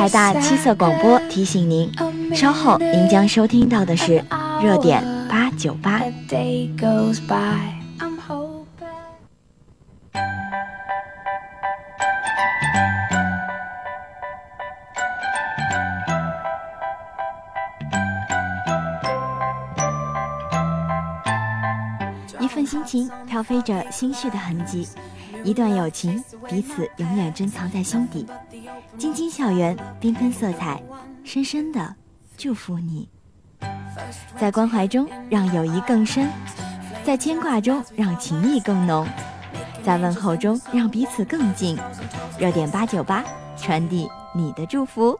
海大七色广播提醒您，稍后您将收听到的是热点八九八。一份心情飘飞着心绪的痕迹，一段友情彼此永远珍藏在心底。晶晶校园，缤纷色彩，深深的祝福你。在关怀中让友谊更深，在牵挂中让情谊更浓，在问候中让彼此更近。热点八九八，传递你的祝福。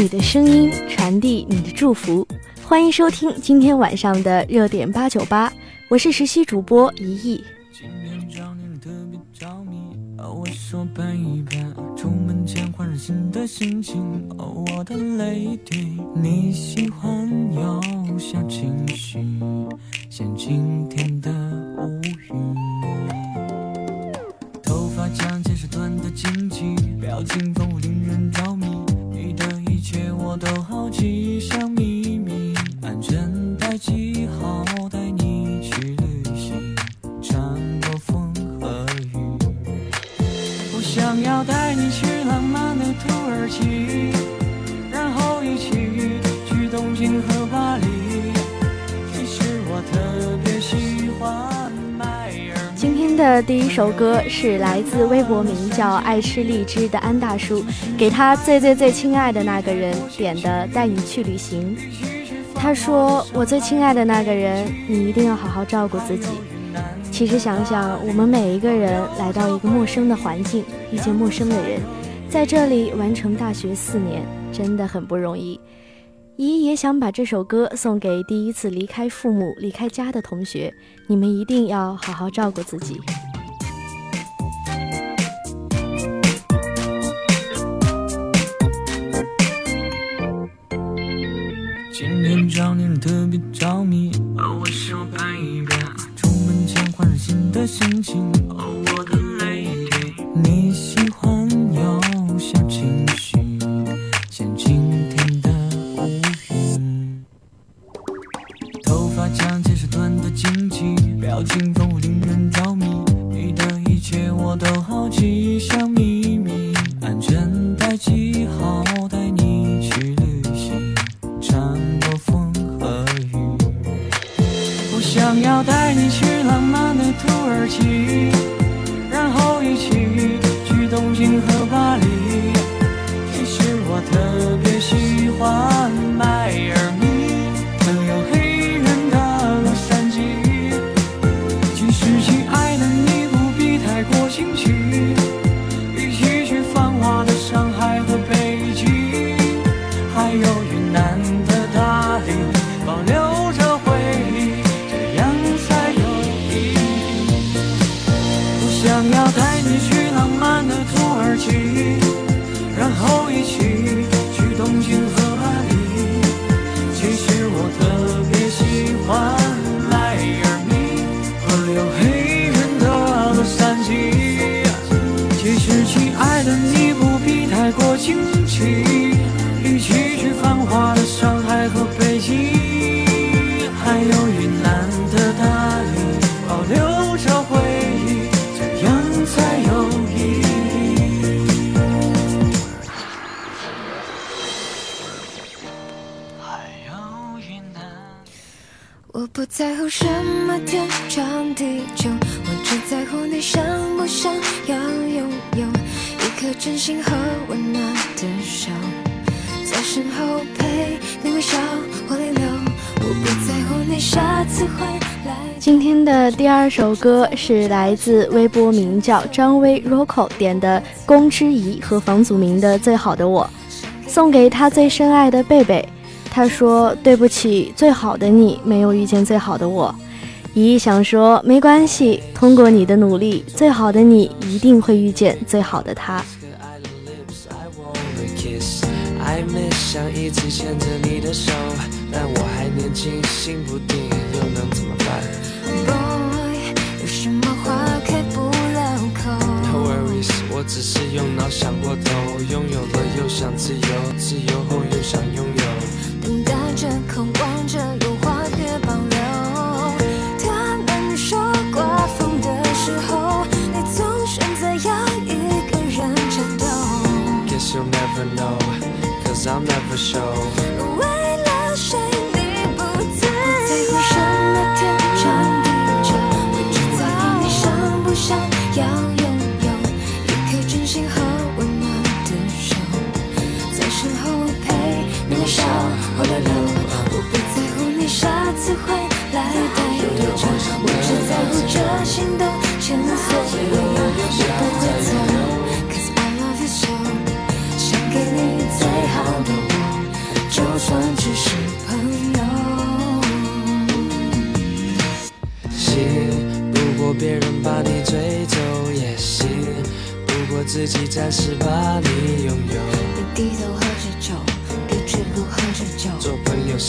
你的声音，传递你的祝福。欢迎收听今天晚上的热点八九八，我是实习主播一亿。今天找你特别着迷，哦，我说盼一盼，出门前换上新的心情。哦，我的泪滴，你喜欢有小情绪，像今天的乌云。头发长见识短的惊奇，表情第一首歌是来自微博名叫“爱吃荔枝”的安大叔，给他最最最亲爱的那个人点的《带你去旅行》。他说：“我最亲爱的那个人，你一定要好好照顾自己。”其实想想，我们每一个人来到一个陌生的环境，遇见陌生的人，在这里完成大学四年，真的很不容易。姨也想把这首歌送给第一次离开父母、离开家的同学，你们一定要好好照顾自己。特别着迷，哦，我出门前换上新的心情。哦，在乎什么天长地久，我只在乎你想不想要拥有一颗真心和温暖的手，在身后陪你微笑或泪流。我不在乎你下次会来。今天的第二首歌是来自微博名叫张威 Rocco 点的宫之仪和房祖名的《最好的我》，送给他最深爱的贝贝。他说：“对不起，最好的你没有遇见最好的我。”姨姨想说，没关系，通过你的努力，最好的你一定会遇见最好的他。暧昧想一直牵着你的手，但我还年轻，心不定，又能怎么办？Boy，有什么话开不了口？No worries，我只是用脑想过头，拥有了又想自由，自由后又想拥有。着，渴望着，有话别保留。他们说刮风的时候，你总选择要一个人战斗。Guess you'll never know。Cause I'll never show 会来带多我只在乎这心动前所未有我不会走 Cause I love you so 想给你最好的我，就算只是朋友。行，不过别人把你追走也行，不过自己暂时把你拥有。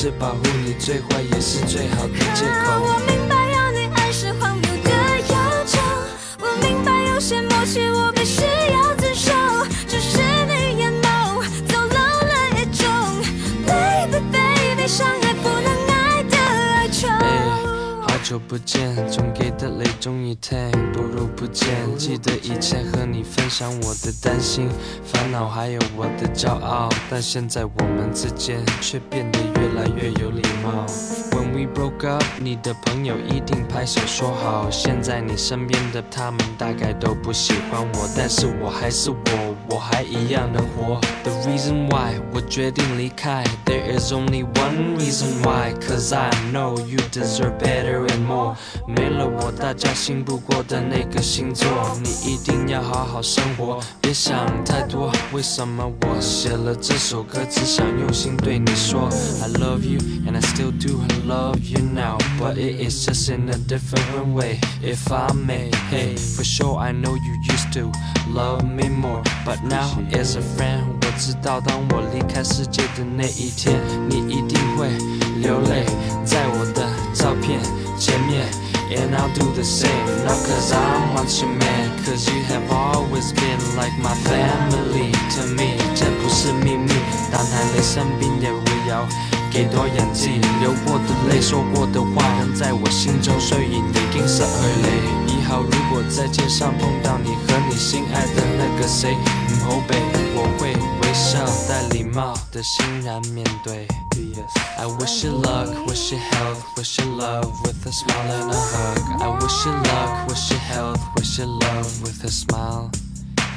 是保护你，最坏也是最好的借口。我明白要你爱是荒谬的要求，我明白有些默契我必须要遵守，只是你眼眸走漏了一种，baby baby，相爱不能爱的哀愁。好久不见，总给的泪终于停，不如不见。记得以前和你分享我的担心、烦恼，还有我的骄傲，但现在我们之间却变得越来越有礼貌。When we broke up，你的朋友一定拍手说好。现在你身边的他们大概都不喜欢我，但是我还是我，我还一样能活。The reason why 我决定离开，There is only one reason why，cause I know you deserve better and more。没了我，大家信不过的那个星座，你一定要好好生活，别想太多。为什么我写了这首歌，只想用心对你说，I love you and I still do, I love you now, but it is just in a different way. If I may, hey, for sure I know you used to love me more, but now as a friend，我知道当我离开世界的那一天，你一定会流泪在我的照片前面。And I'll do the same, not cause I want you man Cause you have always been like my family to me 这不是秘密，当谈泪生病也会有给多演技，流过的泪，说过的话，仍在我心中，所以已经失去你。以后如果在街上碰到你和你心爱的那个谁，唔好避，我会微笑带礼貌的欣然面对。I wish you luck, wish you health, wish you love with a smile and a hug. I wish you luck, wish you health, wish you love with a smile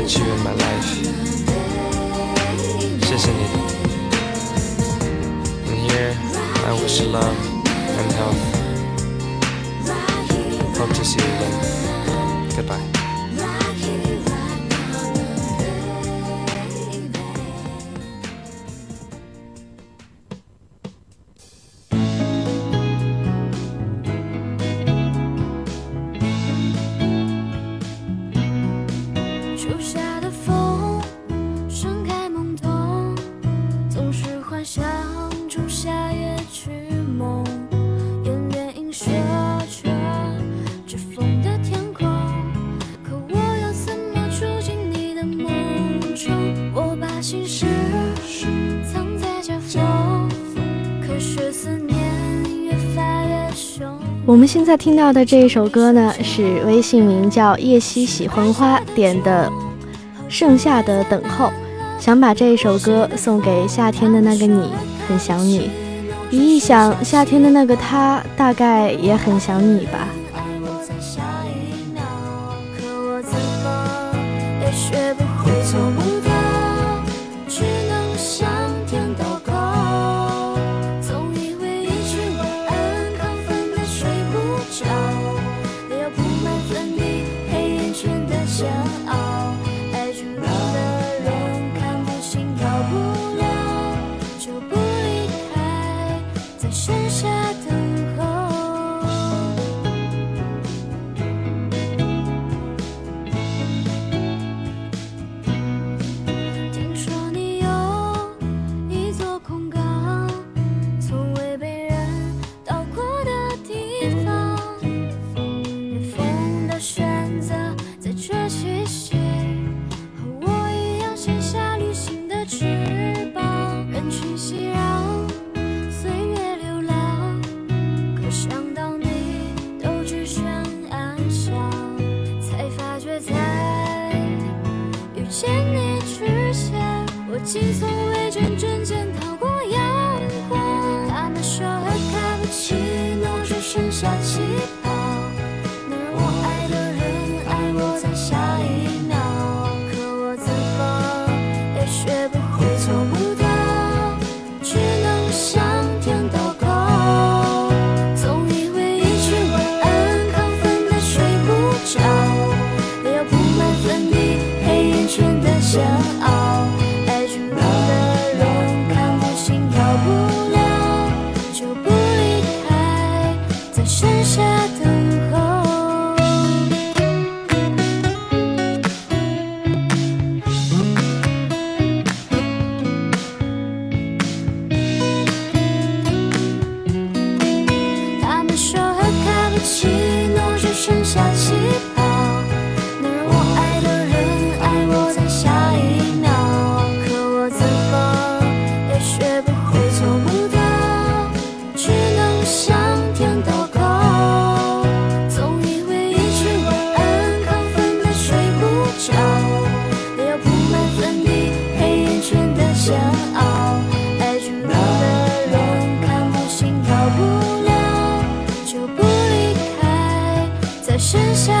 that I've met you in my life. 谢谢你。And here, I wish you love and health. Hope to see you again. Goodbye. “ 我们现在听到的这一首歌呢，是微信名叫叶希喜欢花点的《盛夏的等候》，想把这一首歌送给夏天的那个你，很想你。一想，夏天的那个他，大概也很想你吧。跑不了就不离开在盛夏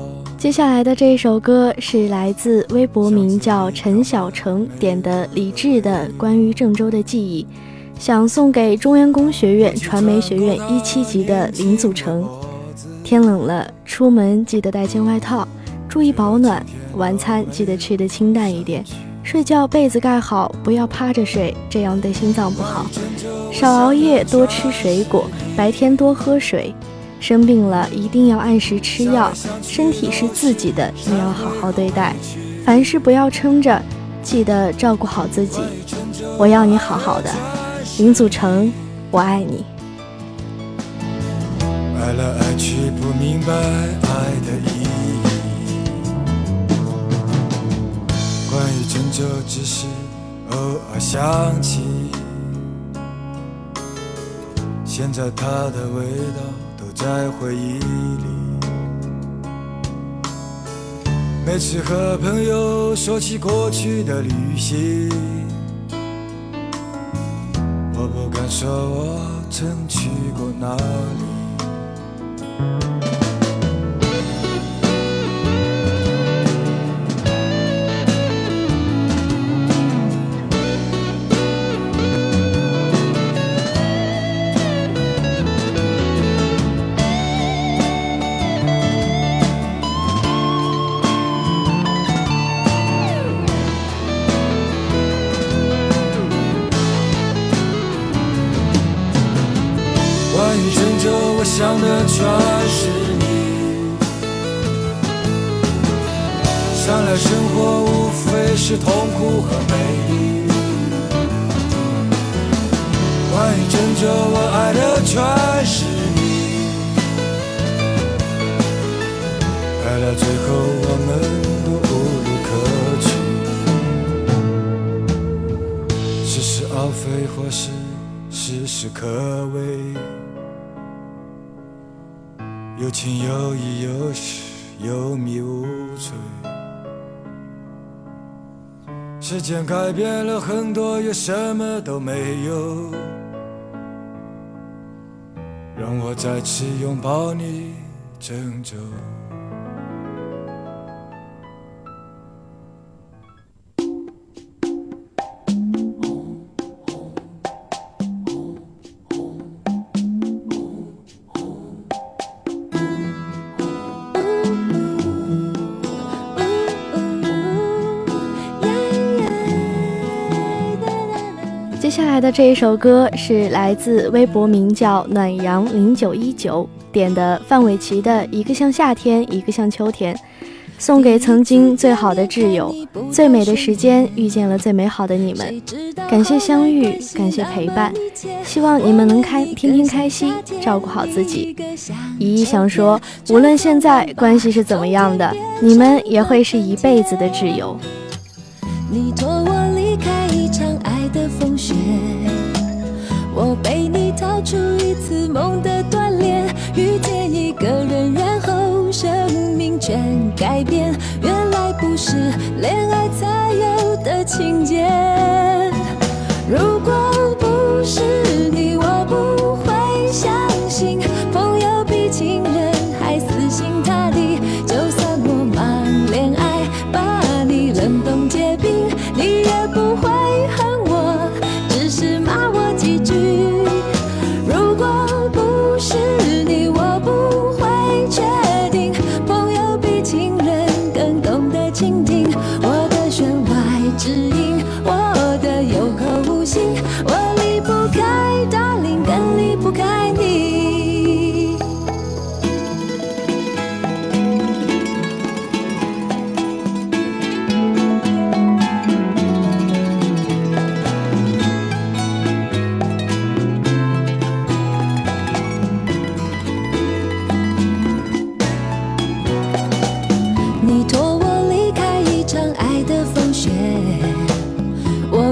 接下来的这一首歌是来自微博名叫陈小成点的李志的关于郑州的记忆，想送给中原工学院传媒学院一七级的林祖成。天冷了，出门记得带件外套，注意保暖。晚餐记得吃的清淡一点，睡觉被子盖好，不要趴着睡，这样对心脏不好。少熬夜，多吃水果，白天多喝水。生病了一定要按时吃药，身体是自己的，你要好好对待。凡事不要撑着，记得照顾好自己。我要你好好的，林祖成，我爱你。爱来爱去不明白爱的意义，关于郑州只是偶尔想起，现在它的味道在回忆里。每次和朋友说起过去的旅行，我不敢说我曾去过哪里。苦和美丽。关于郑州，我爱的全是你。爱到最后，我们都无路可去。是是而非，或是事事可畏。有情有义，有时有迷无醉。时间改变了很多，也什么都没有。让我再次拥抱你，郑州。接下来的这一首歌是来自微博名叫暖阳零九一九点的范玮琪的《一个像夏天，一个像秋天》，送给曾经最好的挚友，最美的时间遇见了最美好的你们，感谢相遇，感谢陪伴，希望你们能开天天开心，照顾好自己。依依想说，无论现在关系是怎么样的，你们也会是一辈子的挚友。你我被你逃出一次梦的断裂，遇见一个人，然后生命全改变。原来不是恋爱才有的情节。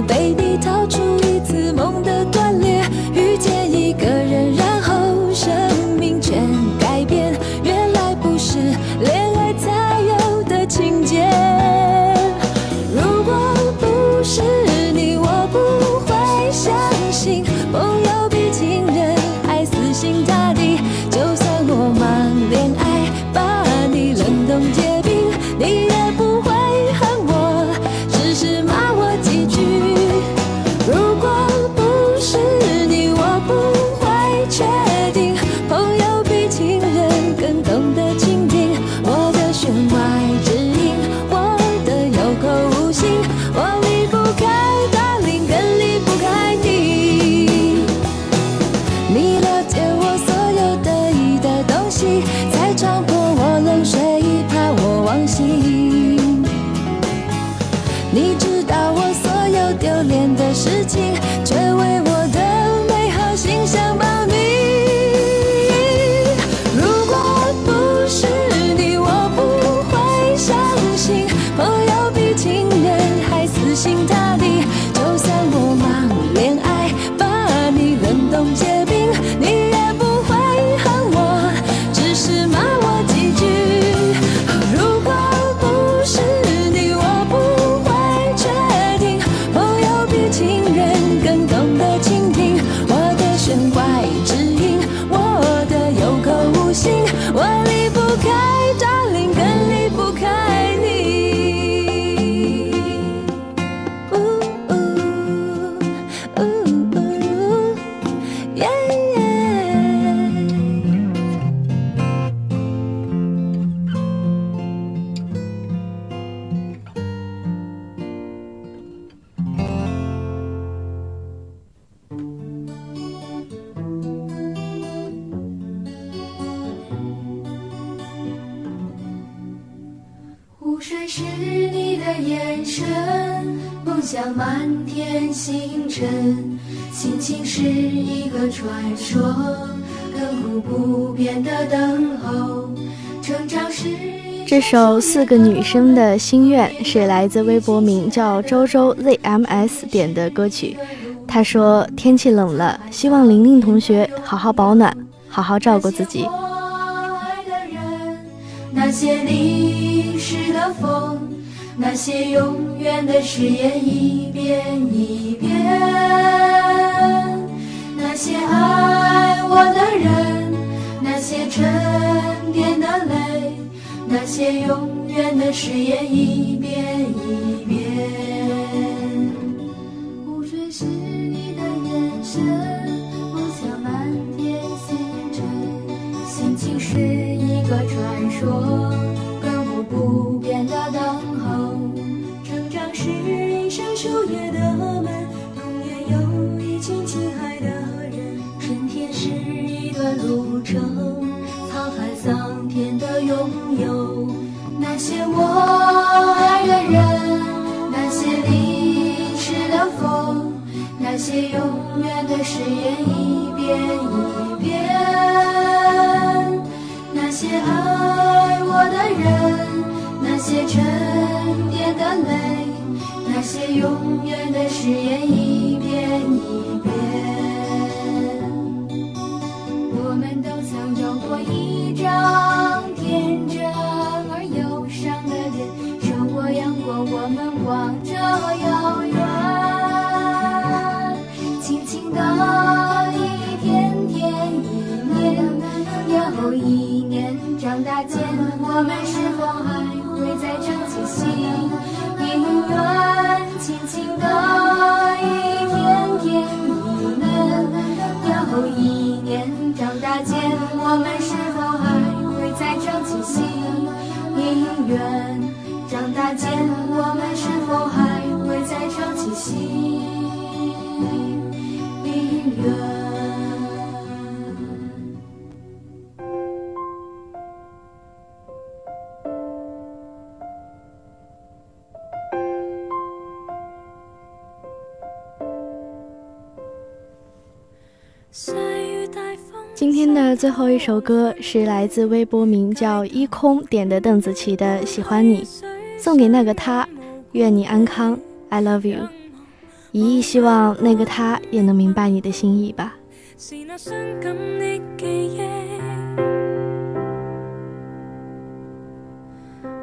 被你掏出这首四个女生的心愿是来自微博名叫周周 zms 点的歌曲。他说：“天气冷了，希望玲玲同学好好保暖，好好照顾自己。”那些淋湿的风，那些永远的誓言，一遍一遍。那些爱我的人，那些沉淀的泪，那些永远的誓言，一遍一遍。湖水是你的眼神，梦想满天星辰，心情是一个传说。那些我爱的人，那些淋湿的风，那些永远的誓言，一遍一遍。那些爱我的人，那些沉淀的泪，那些永远的誓言，一遍一遍。轻轻的。最后一首歌是来自微博名叫一空点的邓紫棋的《喜欢你》，送给那个他，愿你安康，I love you。一意希望那个他也能明白你的心意吧。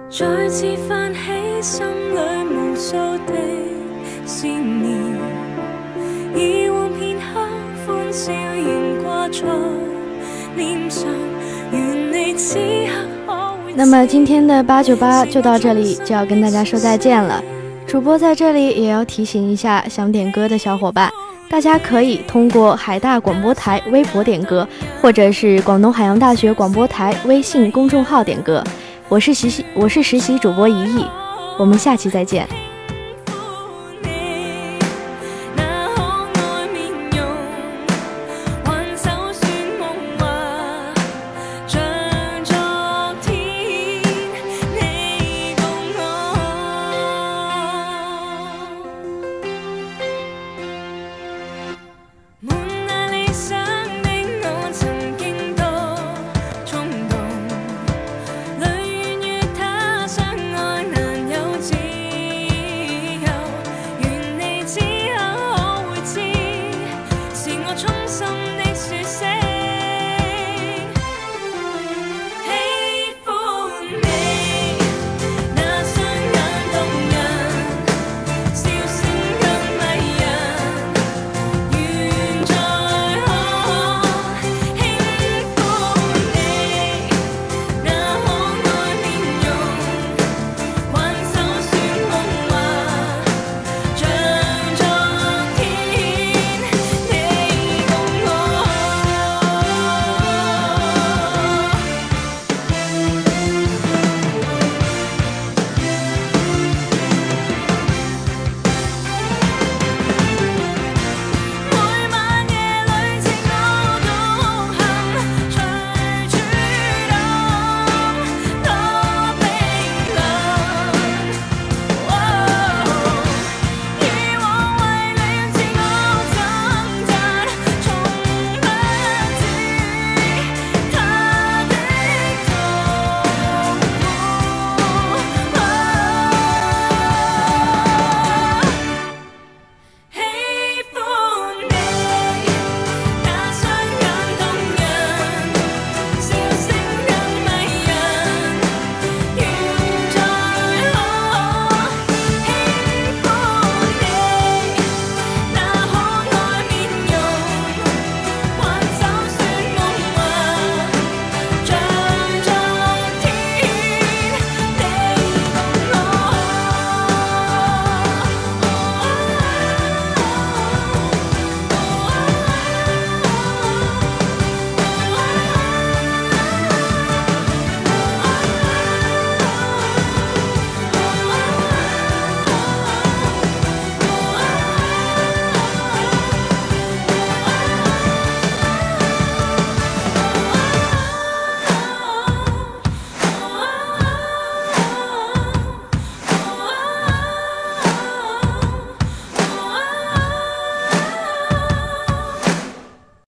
再次泛起心里无数的思念，以往片刻欢笑仍挂在。那么今天的八九八就到这里，就要跟大家说再见了。主播在这里也要提醒一下想点歌的小伙伴，大家可以通过海大广播台微博点歌，或者是广东海洋大学广播台微信公众号点歌。我是实习，我是实习主播一亿，我们下期再见。